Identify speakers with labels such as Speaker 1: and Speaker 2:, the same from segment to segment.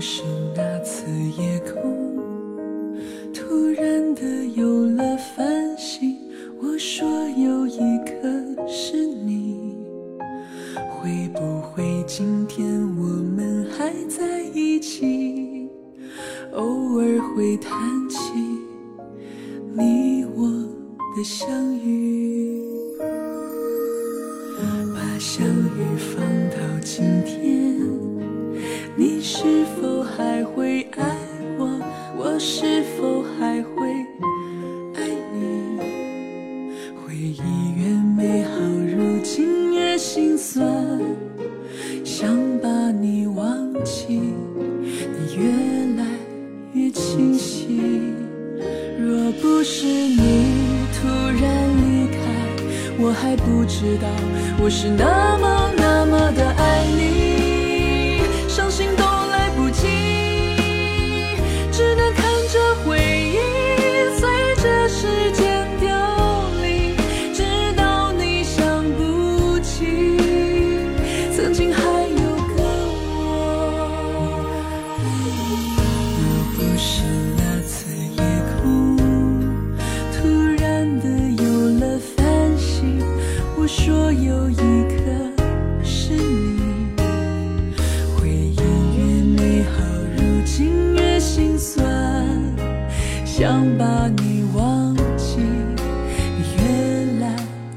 Speaker 1: 是那次夜空突然的有了繁星我说有一颗是你。会不会今天我们还在一起？偶尔会谈起你我的相遇。把相遇放到今天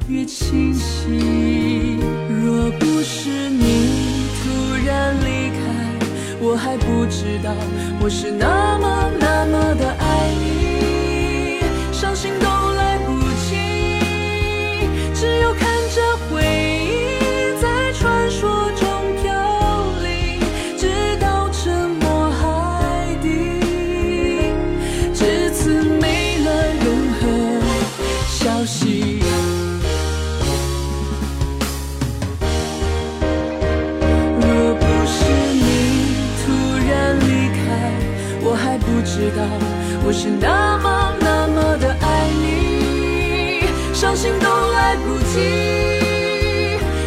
Speaker 1: 越清晰。若不是你突然离开我还不知道我是那么我还不知道我是那么那么的爱你，伤心都来不及，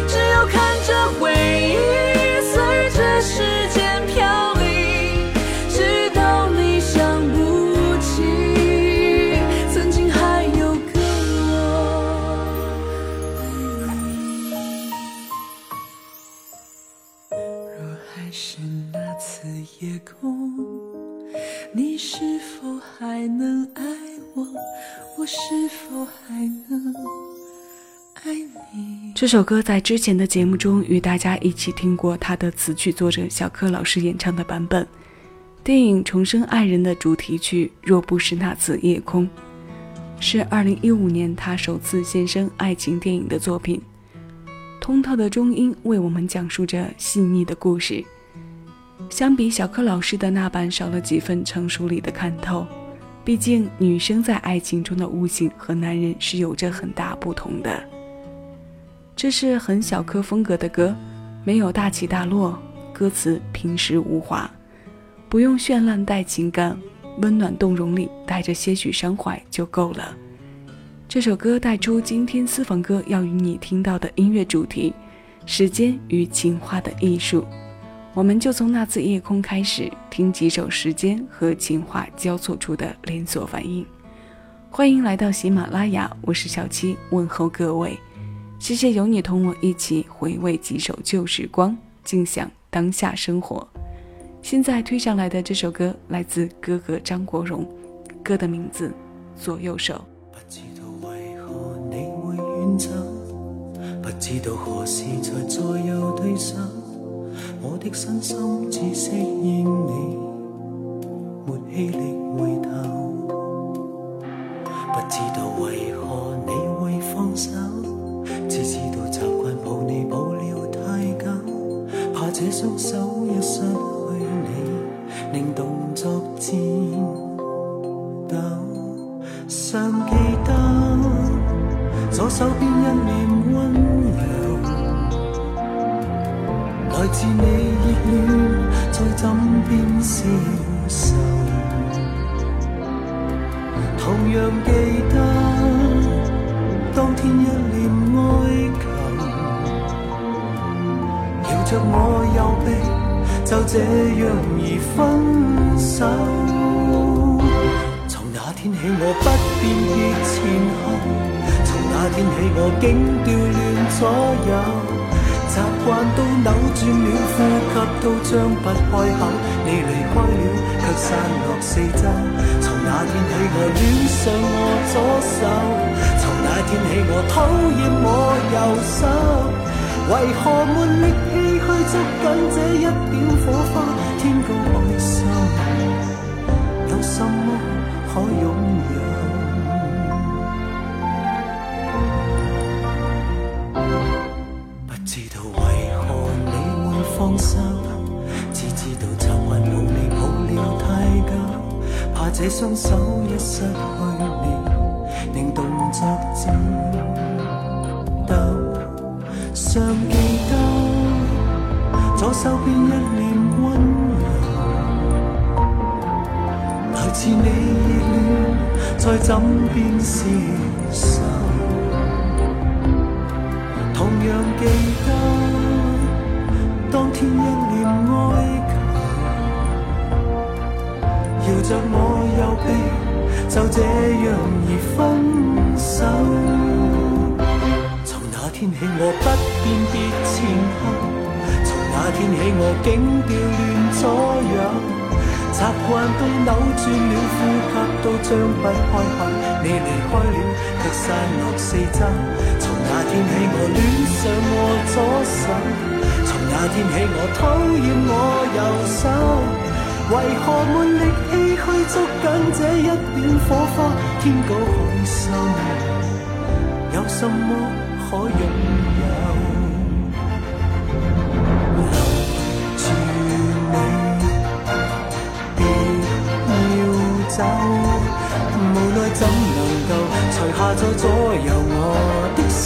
Speaker 1: 只有看着回是否还能爱你？
Speaker 2: 这首歌在之前的节目中与大家一起听过，他的词曲作者小柯老师演唱的版本。电影《重生爱人》的主题曲《若不是那次夜空》，是2015年他首次现身爱情电影的作品。通透的中音为我们讲述着细腻的故事。相比小柯老师的那版，少了几分成熟里的看透。毕竟，女生在爱情中的悟性和男人是有着很大不同的。这是很小柯风格的歌，没有大起大落，歌词平实无华，不用绚烂带情感，温暖动容里带着些许伤怀就够了。这首歌带出今天私房歌要与你听到的音乐主题：时间与情话的艺术。我们就从那次夜空开始，听几首时间和情话交错出的连锁反应。欢迎来到喜马拉雅，我是小七，问候各位。谢谢有你同我一起回味几首旧时光，静享当下生活。现在推上来的这首歌来自哥哥张国荣，歌的名字《左右手》。
Speaker 3: 不知道为何你会远走，不知道何时才左右对手。我的身心只适应你没气力回头不知道为何你会放手只知道习惯抱你抱了太久怕这双手一失来自你热恋在枕边消受。同样记得当天一脸哀求，摇着我右臂，就这样而分手。从那天起我不辨别前后，从那天起我竟调乱左右。习惯都扭转了，呼吸都张不开口。你离开了，却散落四周。从那天起我恋上我左手，从那天起我讨厌我右手。为何没力气去捉紧这一点火花？天高海这双手一失去你，令动作颤抖。尚记得左手边一脸温柔，来自你热恋在枕边消受。同样记得当天一脸哀着我右臂，就这样而分手。从那天起我不辨别前后，从那天起我竟调乱左右。习惯都扭转了，呼吸都张不开口。你离开了，却散落四周。从那天起我恋上我左手，从那天起我讨厌我右手。为何没力气去捉紧这一点火花？天高海深，有什么可拥有？留住你，别要走。无奈怎能够除下再左右我的手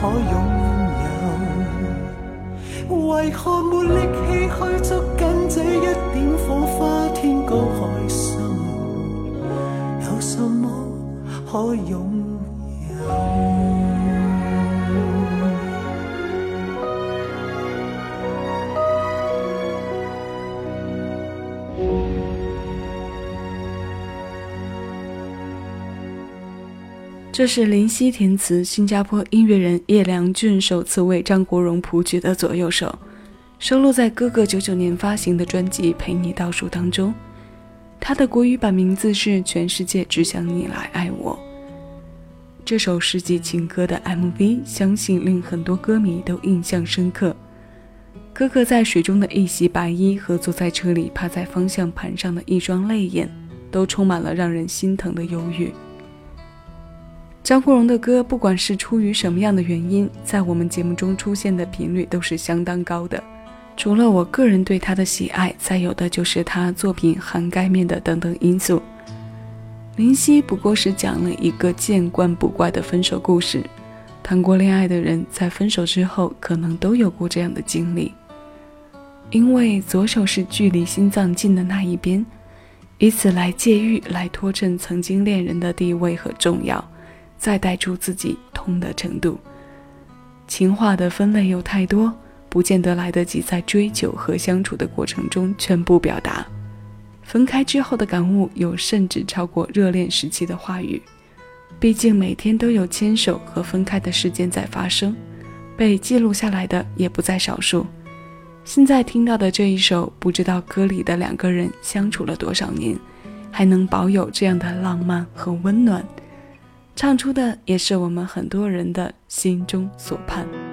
Speaker 3: 可拥有，为何没力气去捉紧这一点火花？天高海深，有什么可拥
Speaker 2: 这是林夕填词，新加坡音乐人叶良俊首次为张国荣谱曲的左右手，收录在哥哥九九年发行的专辑《陪你倒数》当中。他的国语版名字是《全世界只想你来爱我》。这首世纪情歌的 MV，相信令很多歌迷都印象深刻。哥哥在水中的一袭白衣和坐在车里趴在方向盘上的一双泪眼，都充满了让人心疼的忧郁。张国荣的歌，不管是出于什么样的原因，在我们节目中出现的频率都是相当高的。除了我个人对他的喜爱，再有的就是他作品涵盖面的等等因素。林夕不过是讲了一个见惯不怪的分手故事。谈过恋爱的人在分手之后，可能都有过这样的经历。因为左手是距离心脏近的那一边，以此来借喻、来拖衬曾经恋人的地位和重要。再带出自己痛的程度，情话的分类又太多，不见得来得及在追求和相处的过程中全部表达。分开之后的感悟，有甚至超过热恋时期的话语。
Speaker 1: 毕竟每天都有牵手和分开的事件在发生，被记录下来的也不在少数。现在听到的这一首，不知道歌里的两个人相处了多少年，还能保有这样的浪漫和温暖，唱出的也是我们很多人的心中所盼。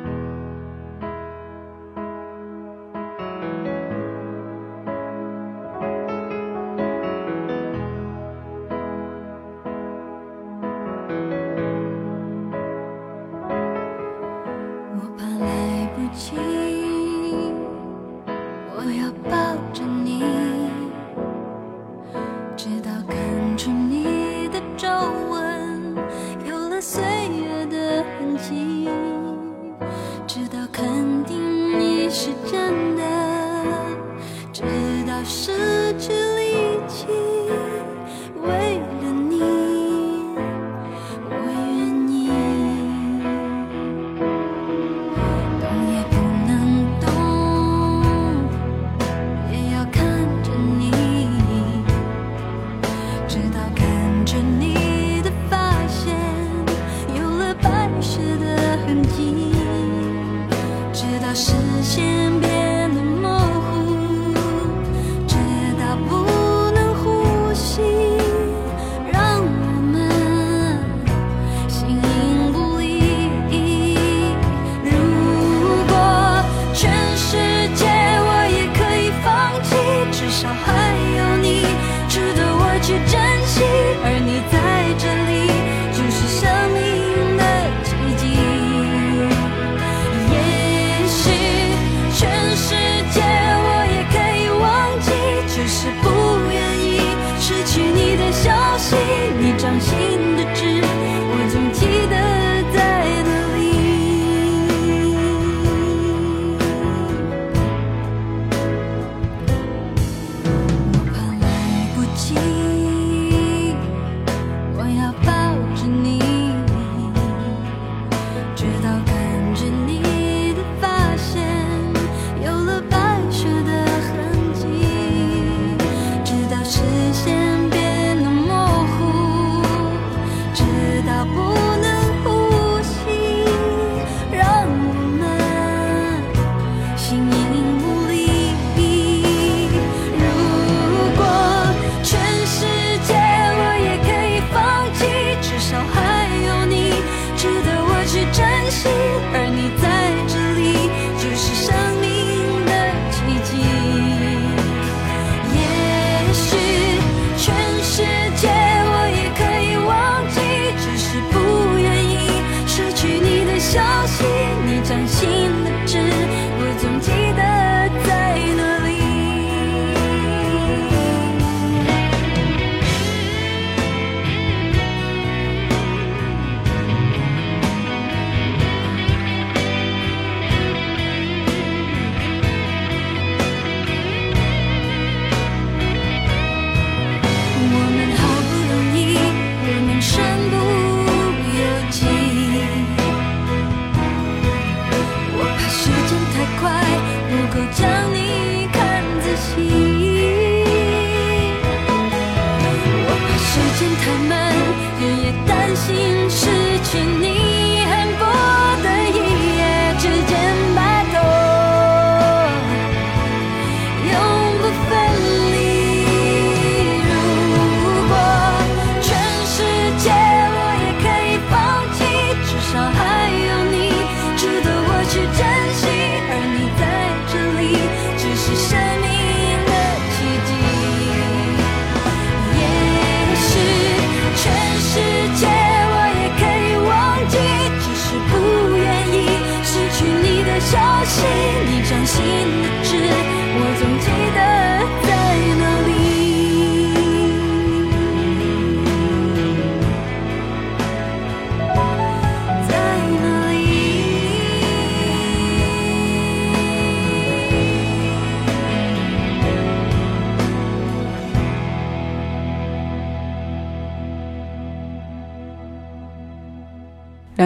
Speaker 1: 相信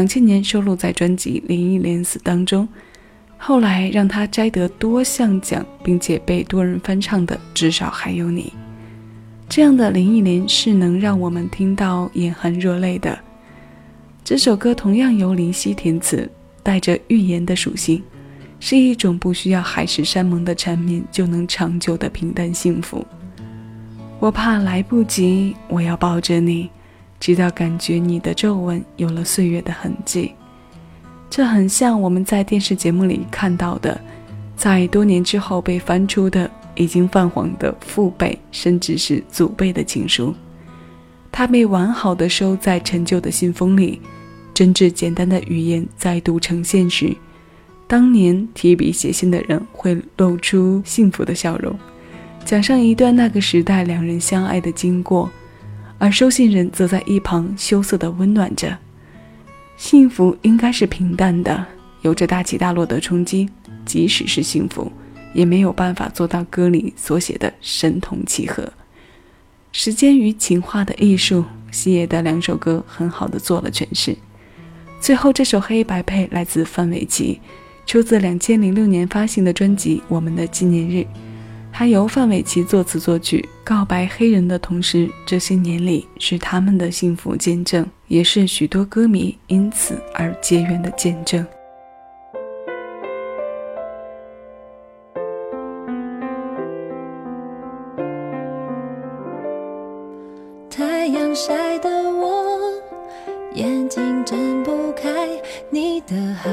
Speaker 1: 两千年收录在专辑《林忆莲死》当中，后来让他摘得多项奖，并且被多人翻唱的，至少还有你。这样的林忆莲是能让我们听到眼含热泪的。
Speaker 2: 这首歌同样由林夕填词，带着寓言的属性，是一种不需要海誓山盟的缠绵就能长久的平淡幸福。我怕来不及，我要抱着你，直到感觉你的皱纹有了岁月的痕迹。这很像我们在电视节目里看到的，在多年之后被翻出的已经泛黄的父辈甚至是祖辈的情书。它被完好的收在陈旧的信封里，真挚简单的语言再度呈现时，当年提笔写信的人会露出幸福的笑容，讲上一段那个时代两人相爱的经过，而收信人则在一旁羞涩地温暖着。幸福应该是平淡的，有着大起大落的冲击，即使是幸福，也没有办法做到歌里所写的神同契合。时间与情话的艺术，西野的两首歌很好的做了诠释。最后这首黑白配来自范玮琪，出自两千零六年发行的专辑《我们的纪念日》，还由范玮琪作词作曲，告白黑人的同时，这些年里是他们的幸福见证，也是许多歌迷因此而结缘的见证。
Speaker 1: 太阳晒得我眼睛睁不开，你的好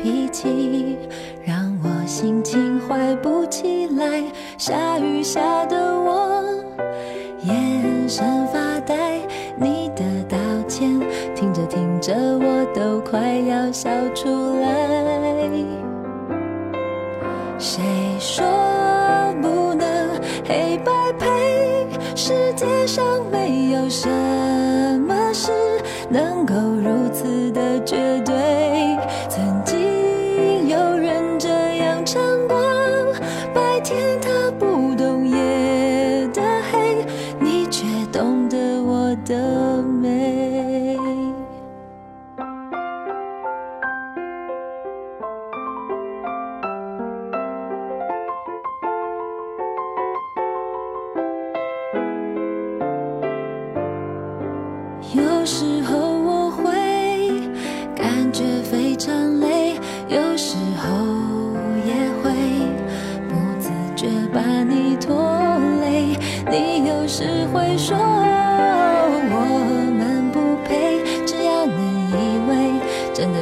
Speaker 1: 脾气心情坏不起来。下雨下的我眼神发呆，你的道歉听着听着我都快要笑出来。谁说不能黑白配？世界上没有什么事能够如此的绝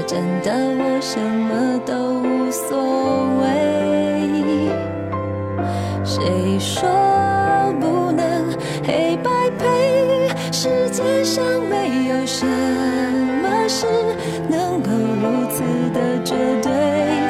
Speaker 1: 真的我什么都无所谓。谁说不能黑白配？世界上没有什么事能够如此的绝对。